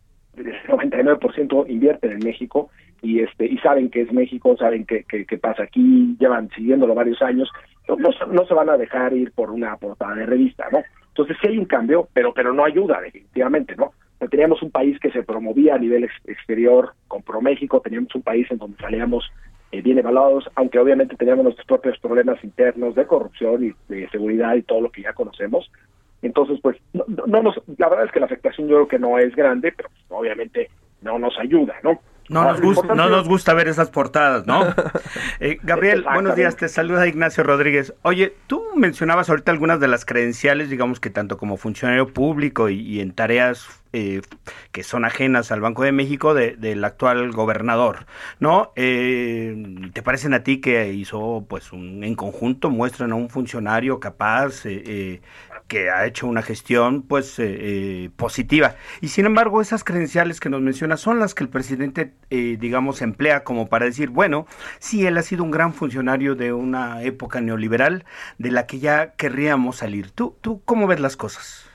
99% invierten en México y este y saben que es México, saben qué que, pasa aquí, llevan siguiéndolo varios años no, se van a dejar ir por una portada de revista, ¿no? Entonces sí hay un cambio, pero pero no ayuda definitivamente, ¿no? teníamos un país que se promovía a nivel exterior con Pro México, teníamos un país en donde salíamos eh, bien evaluados, aunque obviamente teníamos nuestros propios problemas internos de corrupción y de seguridad y todo lo que ya conocemos. Entonces, pues, no, no nos, la verdad es que la afectación yo creo que no es grande, pero obviamente no nos ayuda, ¿no? No nos, gusta, no nos gusta ver esas portadas, ¿no? (laughs) Eh, Gabriel, buenos días, te saluda Ignacio Rodríguez. Oye, tú mencionabas ahorita algunas de las credenciales, digamos que tanto como funcionario público y, en tareas eh, que son ajenas al Banco de México del actual gobernador, ¿no? Eh, ¿Te parecen a ti que hizo, pues, un, en conjunto, muestran a un funcionario capaz, que ha hecho una gestión pues eh, eh, positiva. Y sin embargo, esas credenciales que nos menciona son las que el presidente, eh, digamos, emplea como para decir, bueno, sí, él ha sido un gran funcionario de una época neoliberal de la que ya querríamos salir. ¿Tú, tú cómo ves las cosas?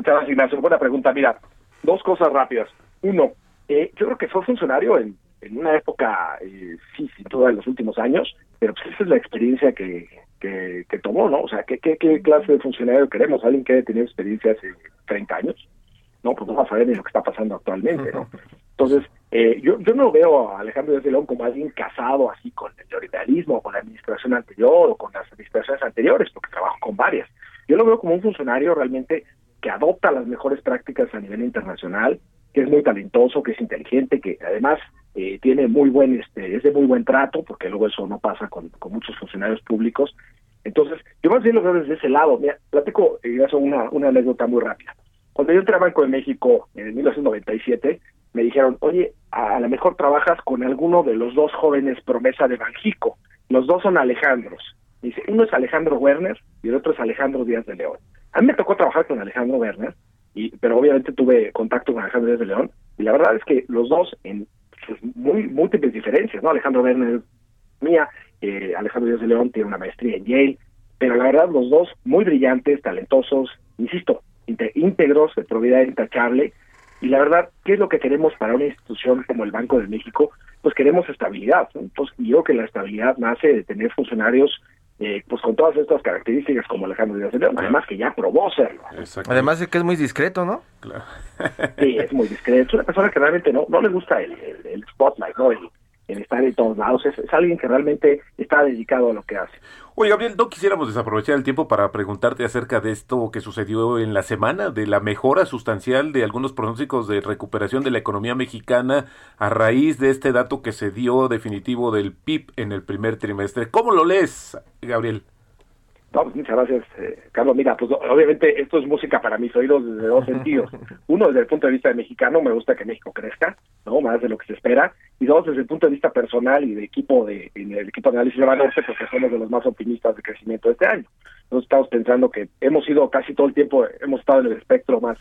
Muchas gracias, Ignacio. Buena pregunta. Mira, dos cosas rápidas. Uno, yo creo que fue funcionario en, en una época, sí, sin duda, en los últimos años, pero pues esa es la experiencia que, que, tomó, ¿no? O sea, ¿qué, ¿qué, clase de funcionario queremos? ¿Alguien que haya tenido experiencia hace 30 años? No, pues no va a saber ni lo que está pasando actualmente, ¿no? Entonces, eh, yo, yo no veo a Alejandro Díaz de León como alguien casado así con el neoliberalismo, con la administración anterior o con las administraciones anteriores, porque trabajo con varias. Yo lo veo como un funcionario realmente que adopta las mejores prácticas a nivel internacional, que es muy talentoso, que es inteligente, que además eh, tiene muy buen, este, es de muy buen trato, porque luego eso no pasa con, con muchos funcionarios públicos. Entonces, yo más bien lo veo desde ese lado. Mira, platico eh, una, una anécdota muy rápida. Cuando yo entré a Banco de México en 1997, me dijeron, oye, a, lo mejor trabajas con alguno de los dos jóvenes promesa de Banjico. Los dos son Alejandros. dice, uno es Alejandro Werner y el otro es Alejandro Díaz de León. A mí me tocó trabajar con Alejandro Werner, y, pero obviamente tuve contacto con Alejandro Díaz de León, y la verdad es que los dos en muy múltiples diferencias, ¿no? Alejandro Werner economía, eh, Alejandro Díaz de León tiene una maestría en Yale, pero la verdad los dos muy brillantes, talentosos, insisto, íntegros, de probidad intachable, y la verdad, ¿qué es lo que queremos para una institución como el Banco de México? Pues queremos estabilidad. Entonces, yo que la estabilidad nace de tener funcionarios eh, pues con todas estas características como Alejandro Díaz de León, además que ya probó serlo. Además de que es muy discreto, ¿no? Claro. sí, es muy discreto. Es una persona que realmente no, no le gusta el, el, spotlight, ¿no? El, el estar en todos lados. Es, alguien que realmente está dedicado a lo que hace. Oye, Gabriel, no quisiéramos desaprovechar el tiempo para preguntarte acerca de esto que sucedió en la semana, de la mejora sustancial de algunos pronósticos de recuperación de la economía mexicana a raíz de este dato que se dio definitivo del PIB en el primer trimestre. ¿Cómo lo lees, Gabriel? No, pues muchas gracias, eh, Carlos. Mira, pues obviamente esto es música para mis oídos desde dos (laughs) sentidos. Uno, desde el punto de vista de mexicano, me gusta que México crezca, ¿no? Más de lo que se espera. Y dos, desde el punto de vista personal y de equipo de, en el equipo de análisis de Banorte, porque somos de los más optimistas de crecimiento de este año. Nosotros estamos pensando que hemos ido casi todo el tiempo, hemos estado en el espectro más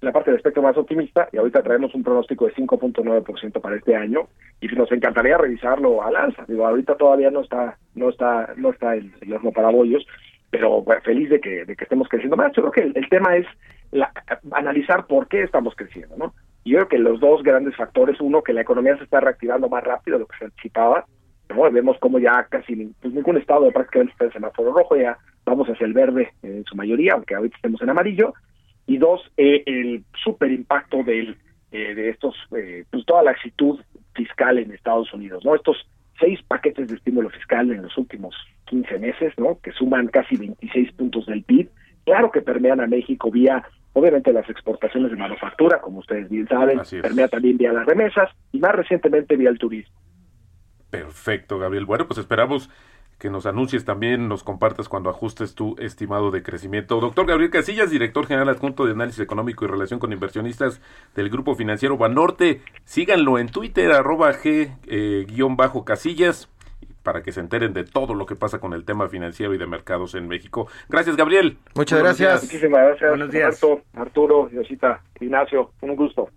la parte del espectro más optimista y ahorita traemos un pronóstico de 5.9% para este año y nos encantaría revisarlo al alza. Digo, ahorita todavía no está no está no está el, el horno para bollos, pero feliz de que de que estemos creciendo más. Yo creo que el, tema es la, analizar por qué estamos creciendo, ¿no? Y yo creo que los dos grandes factores, uno que la economía se está reactivando más rápido de lo que se anticipaba, ¿no? Vemos como ya casi pues, ningún estado prácticamente está en semáforo rojo, ya vamos hacia el verde en su mayoría, aunque ahorita estemos en amarillo, y dos, eh, el super impacto del, eh, de estos, eh, pues toda la actitud fiscal en Estados Unidos, ¿no? Estos seis paquetes de estímulo fiscal en los últimos 15 meses, ¿no? Que suman casi 26 puntos del PIB. Claro que permean a México vía, obviamente, las exportaciones de manufactura, como ustedes bien saben, permea también vía las remesas y más recientemente vía el turismo. Perfecto, Gabriel. Bueno, pues esperamos que nos anuncies también, nos compartas cuando ajustes tu estimado de crecimiento. Doctor Gabriel Casillas, director general adjunto de análisis económico y relación con inversionistas del Grupo Financiero Banorte. Síganlo en Twitter, arroba G-Casillas, para que se enteren de todo lo que pasa con el tema financiero y de mercados en México. Gracias, Gabriel. Muchas gracias. Muchísimas gracias. Buenos días. Arturo, Diosita, Ignacio, un gusto.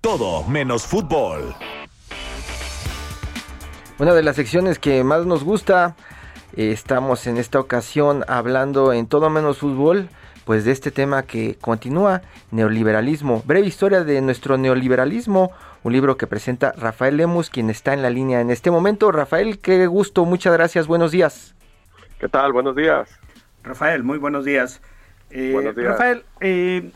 Todo menos fútbol. Una de las secciones que más nos gusta, eh, estamos en esta ocasión hablando en todo menos fútbol, pues de este tema que continúa, neoliberalismo. Breve historia de nuestro neoliberalismo, un libro que presenta Rafael Lemus, quien está en la línea en este momento. Rafael, qué gusto, muchas gracias, buenos días. ¿Qué tal? Buenos días. Rafael, muy buenos días. Eh, buenos días. Rafael, eh,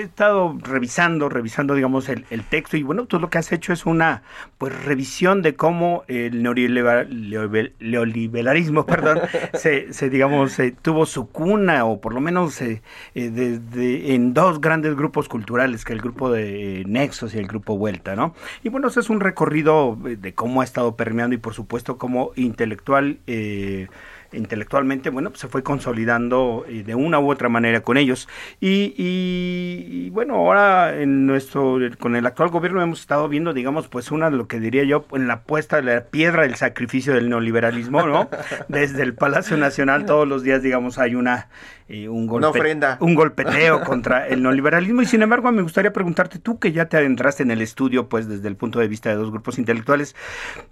he estado revisando, revisando, digamos, el, texto y bueno, tú lo que has hecho es una pues revisión de cómo el neoliberalismo, (laughs) perdón, se, se, digamos, tuvo su cuna o por lo menos eh, desde, en dos grandes grupos culturales, que el grupo de Nexos y el grupo Vuelta, ¿no? Y bueno, ese es un recorrido de cómo ha estado permeando y por supuesto como intelectual eh, intelectualmente, bueno, pues se fue consolidando eh, de una u otra manera con ellos. Y, y, bueno, ahora en nuestro, con el actual gobierno hemos estado viendo, digamos, pues una de lo que diría yo, en la puesta de la piedra del sacrificio del neoliberalismo, ¿no? (laughs) Desde el Palacio Nacional todos los días, digamos, hay una, eh, un, un golpeteo contra el neoliberalismo. Y sin embargo, me gustaría preguntarte, tú que ya te adentraste en el estudio, pues desde el punto de vista de dos grupos intelectuales,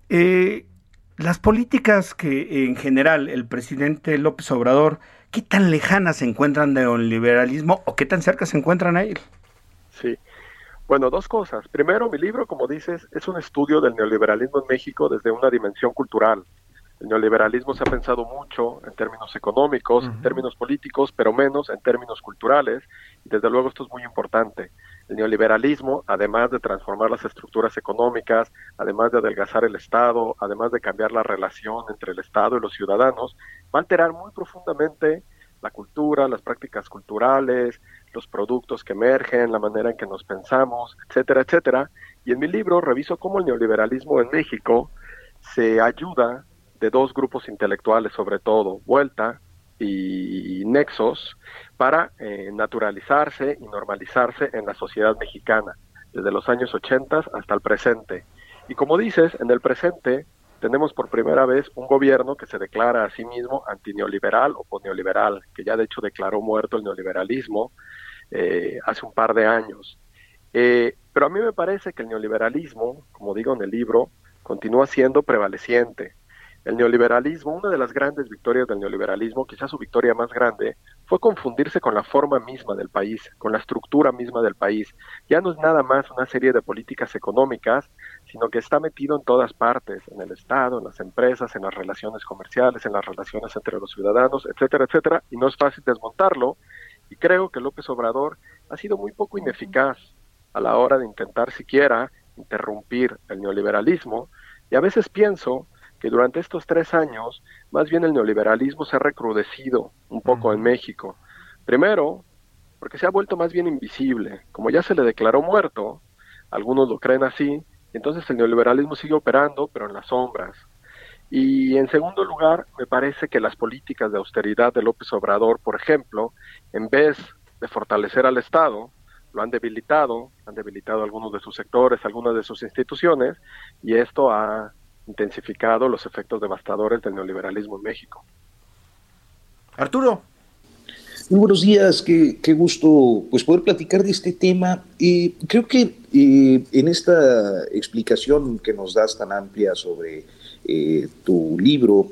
eh, las políticas que en general el presidente López Obrador, ¿qué tan lejanas se encuentran del liberalismo o qué tan cerca se encuentran a él? Sí. Bueno, dos cosas. Primero, mi libro, como dices, es un estudio del neoliberalismo en México desde una dimensión cultural. El neoliberalismo se ha pensado mucho en términos económicos, en términos políticos, pero menos en términos culturales. Y desde luego esto es muy importante. El neoliberalismo, además de transformar las estructuras económicas, además de adelgazar el Estado, además de cambiar la relación entre el Estado y los ciudadanos, va a alterar muy profundamente la cultura, las prácticas culturales, los productos que emergen, la manera en que nos pensamos, etcétera, etcétera. Y en mi libro reviso cómo el neoliberalismo en México se ayuda de dos grupos intelectuales, sobre todo, Vuelta y Nexos, para eh, naturalizarse y normalizarse en la sociedad mexicana, desde los años 80 hasta el presente. Y como dices, en el presente tenemos por primera vez un gobierno que se declara a sí mismo antineoliberal o neoliberal, que ya de hecho declaró muerto el neoliberalismo eh, hace un par de años. Eh, pero a mí me parece que el neoliberalismo, como digo en el libro, continúa siendo prevaleciente. El neoliberalismo, una de las grandes victorias del neoliberalismo, quizás su victoria más grande, fue confundirse con la forma misma del país, con la estructura misma del país. Ya no es nada más una serie de políticas económicas, sino que está metido en todas partes, en el Estado, en las empresas, en las relaciones comerciales, en las relaciones entre los ciudadanos, etcétera, etcétera, y no es fácil desmontarlo. Y creo que López Obrador ha sido muy poco ineficaz a la hora de intentar siquiera interrumpir el neoliberalismo, y a veces pienso que durante estos tres años, más bien el neoliberalismo se ha recrudecido un poco en México. Primero, porque se ha vuelto más bien invisible. Como ya se le declaró muerto, algunos lo creen así, entonces el neoliberalismo sigue operando, pero en las sombras. Y en segundo lugar, me parece que las políticas de austeridad de López Obrador, por ejemplo, en vez de fortalecer al Estado, lo han debilitado, han debilitado algunos de sus sectores, algunas de sus instituciones, y esto ha intensificado los efectos devastadores del neoliberalismo en México. Arturo. Muy buenos días, qué, qué gusto pues poder platicar de este tema. y creo que eh, en esta explicación que nos das tan amplia sobre eh, tu libro,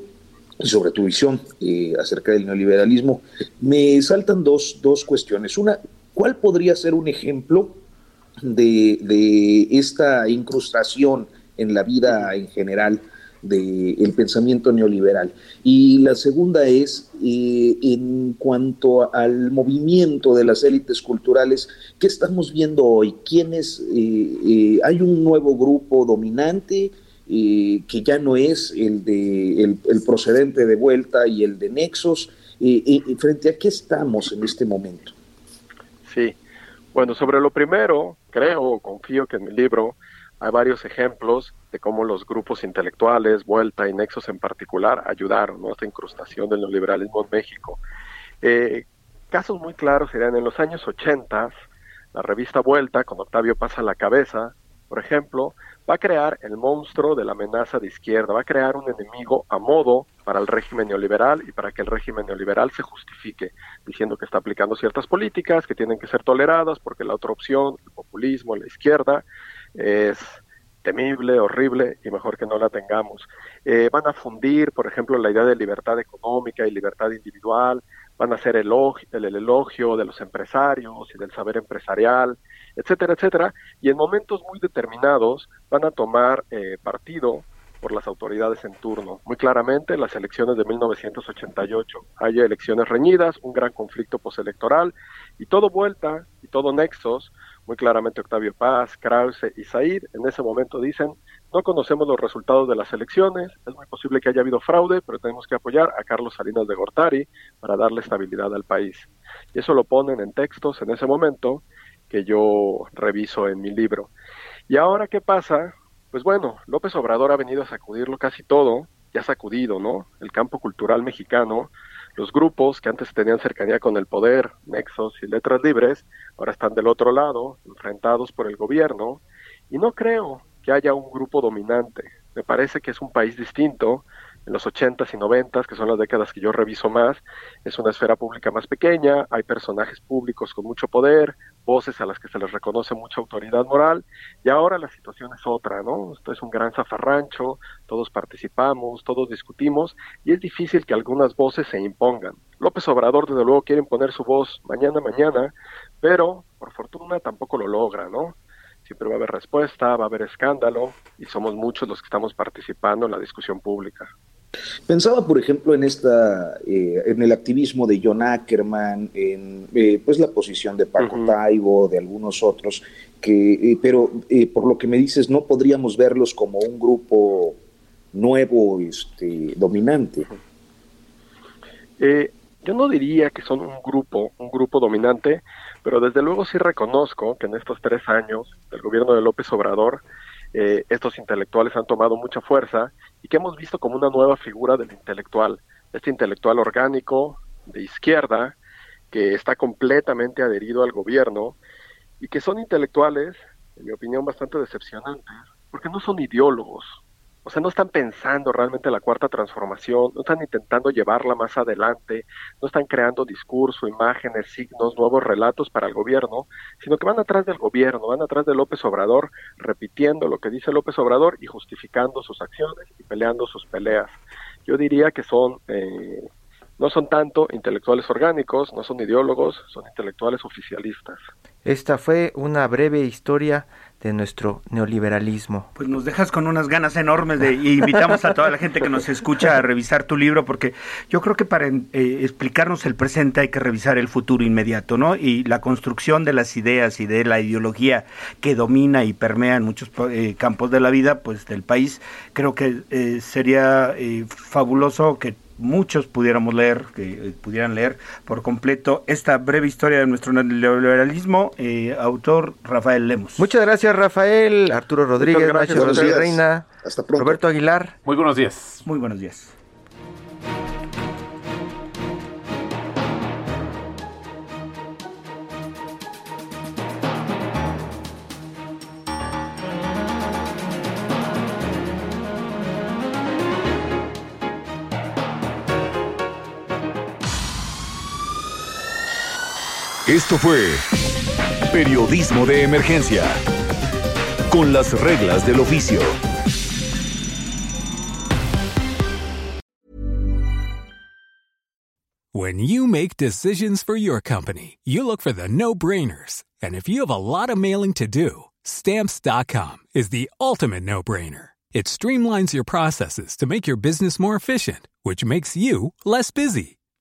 sobre tu visión eh, acerca del neoliberalismo, me saltan dos, dos cuestiones. Una, ¿cuál podría ser un ejemplo de, de esta incrustación en la vida en general del pensamiento neoliberal. Y la segunda es, eh, en cuanto al movimiento de las élites culturales, ¿qué estamos viendo hoy? ¿Quiénes? Eh, eh, ¿Hay un nuevo grupo dominante que ya no es el, de, el, procedente de vuelta y el de Nexos? ¿Frente a qué estamos en este momento? Sí, bueno, sobre lo primero, creo, confío que en mi libro hay varios ejemplos de cómo los grupos intelectuales, Vuelta y Nexos en particular, ayudaron a esta incrustación del neoliberalismo en México. Eh, casos muy claros serían en los años 80, la revista Vuelta, con Octavio Paz a la cabeza, por ejemplo, va a crear el monstruo de la amenaza de izquierda, va a crear un enemigo a modo para el régimen neoliberal y para que el régimen neoliberal se justifique, diciendo que está aplicando ciertas políticas que tienen que ser toleradas porque la otra opción, el populismo, la izquierda, es temible, horrible y mejor que no la tengamos. Eh, van a fundir, por ejemplo, la idea de libertad económica y libertad individual, van a hacer el, el, elogio de los empresarios y del saber empresarial, etcétera, etcétera, y en momentos muy determinados van a tomar eh, partido por las autoridades en turno. Muy claramente, las elecciones de 1988. Hay elecciones reñidas, un gran conflicto postelectoral y todo vuelta y todo nexos muy claramente Octavio Paz, Krause y Said, en ese momento dicen, no conocemos los resultados de las elecciones, es muy posible que haya habido fraude, pero tenemos que apoyar a Carlos Salinas de Gortari para darle estabilidad al país. Y eso lo ponen en textos en ese momento que yo reviso en mi libro. ¿Y ahora qué pasa? Pues bueno, López Obrador ha venido a sacudirlo casi todo, ya sacudido, ¿no? El campo cultural mexicano, los grupos que antes tenían cercanía con el poder, Nexos y Letras Libres, ahora están del otro lado, enfrentados por el gobierno, y no creo que haya un grupo dominante. Me parece que es un país distinto, en los 80s y 90s, que son las décadas que yo reviso más, es una esfera pública más pequeña, hay personajes públicos con mucho poder, voces a las que se les reconoce mucha autoridad moral, y ahora la situación es otra, ¿no? Esto es un gran zafarrancho, todos participamos, todos discutimos, y es difícil que algunas voces se impongan. López Obrador, desde luego, quiere imponer su voz mañana, mañana, pero por fortuna tampoco lo logra, ¿no? Siempre va a haber respuesta, va a haber escándalo, y somos muchos los que estamos participando en la discusión pública. Pensaba, por ejemplo, en esta, eh, en el activismo de John Ackerman, en eh, pues la posición de Paco Taibo, de algunos otros, que, eh, pero por lo que me dices, no podríamos verlos como un grupo nuevo, este, dominante. yo no diría que son un grupo, un grupo dominante, pero desde luego sí reconozco que en estos tres años del gobierno de López Obrador, estos intelectuales han tomado mucha fuerza y que hemos visto como una nueva figura del intelectual, este intelectual orgánico de izquierda que está completamente adherido al gobierno y que son intelectuales, en mi opinión, bastante decepcionantes, porque no son ideólogos, O sea, no están pensando realmente la cuarta transformación, no están intentando llevarla más adelante, no están creando discurso, imágenes, signos, nuevos relatos para el gobierno, sino que van atrás del gobierno, van atrás de López Obrador, repitiendo lo que dice López Obrador y justificando sus acciones y peleando sus peleas. Yo diría que son eh, no son tanto intelectuales orgánicos, no son ideólogos, son intelectuales oficialistas. Esta fue una breve historia de nuestro neoliberalismo. Pues nos dejas con unas ganas enormes de y invitamos a toda la gente que nos escucha a revisar tu libro porque yo creo que para eh, explicarnos el presente hay que revisar el futuro inmediato, ¿no? Y la construcción de las ideas y de la ideología que domina y permea en muchos eh, campos de la vida, pues del país, creo que eh, sería fabuloso que muchos pudiéramos leer, que eh, pudieran leer por completo esta breve historia de nuestro neoliberalismo, eh, autor Rafael Lemos. Muchas gracias Rafael, Arturo Rodríguez, Nacho Rodríguez Reina, Roberto Aguilar. Muy buenos días. Muy buenos días. Esto fue Periodismo de Emergencia, con las reglas del oficio. When you make decisions for your company, you look for the no-brainers. And if you have a lot of mailing to do, stamps.com is the ultimate no-brainer. It streamlines your processes to make your business more efficient, which makes you less busy.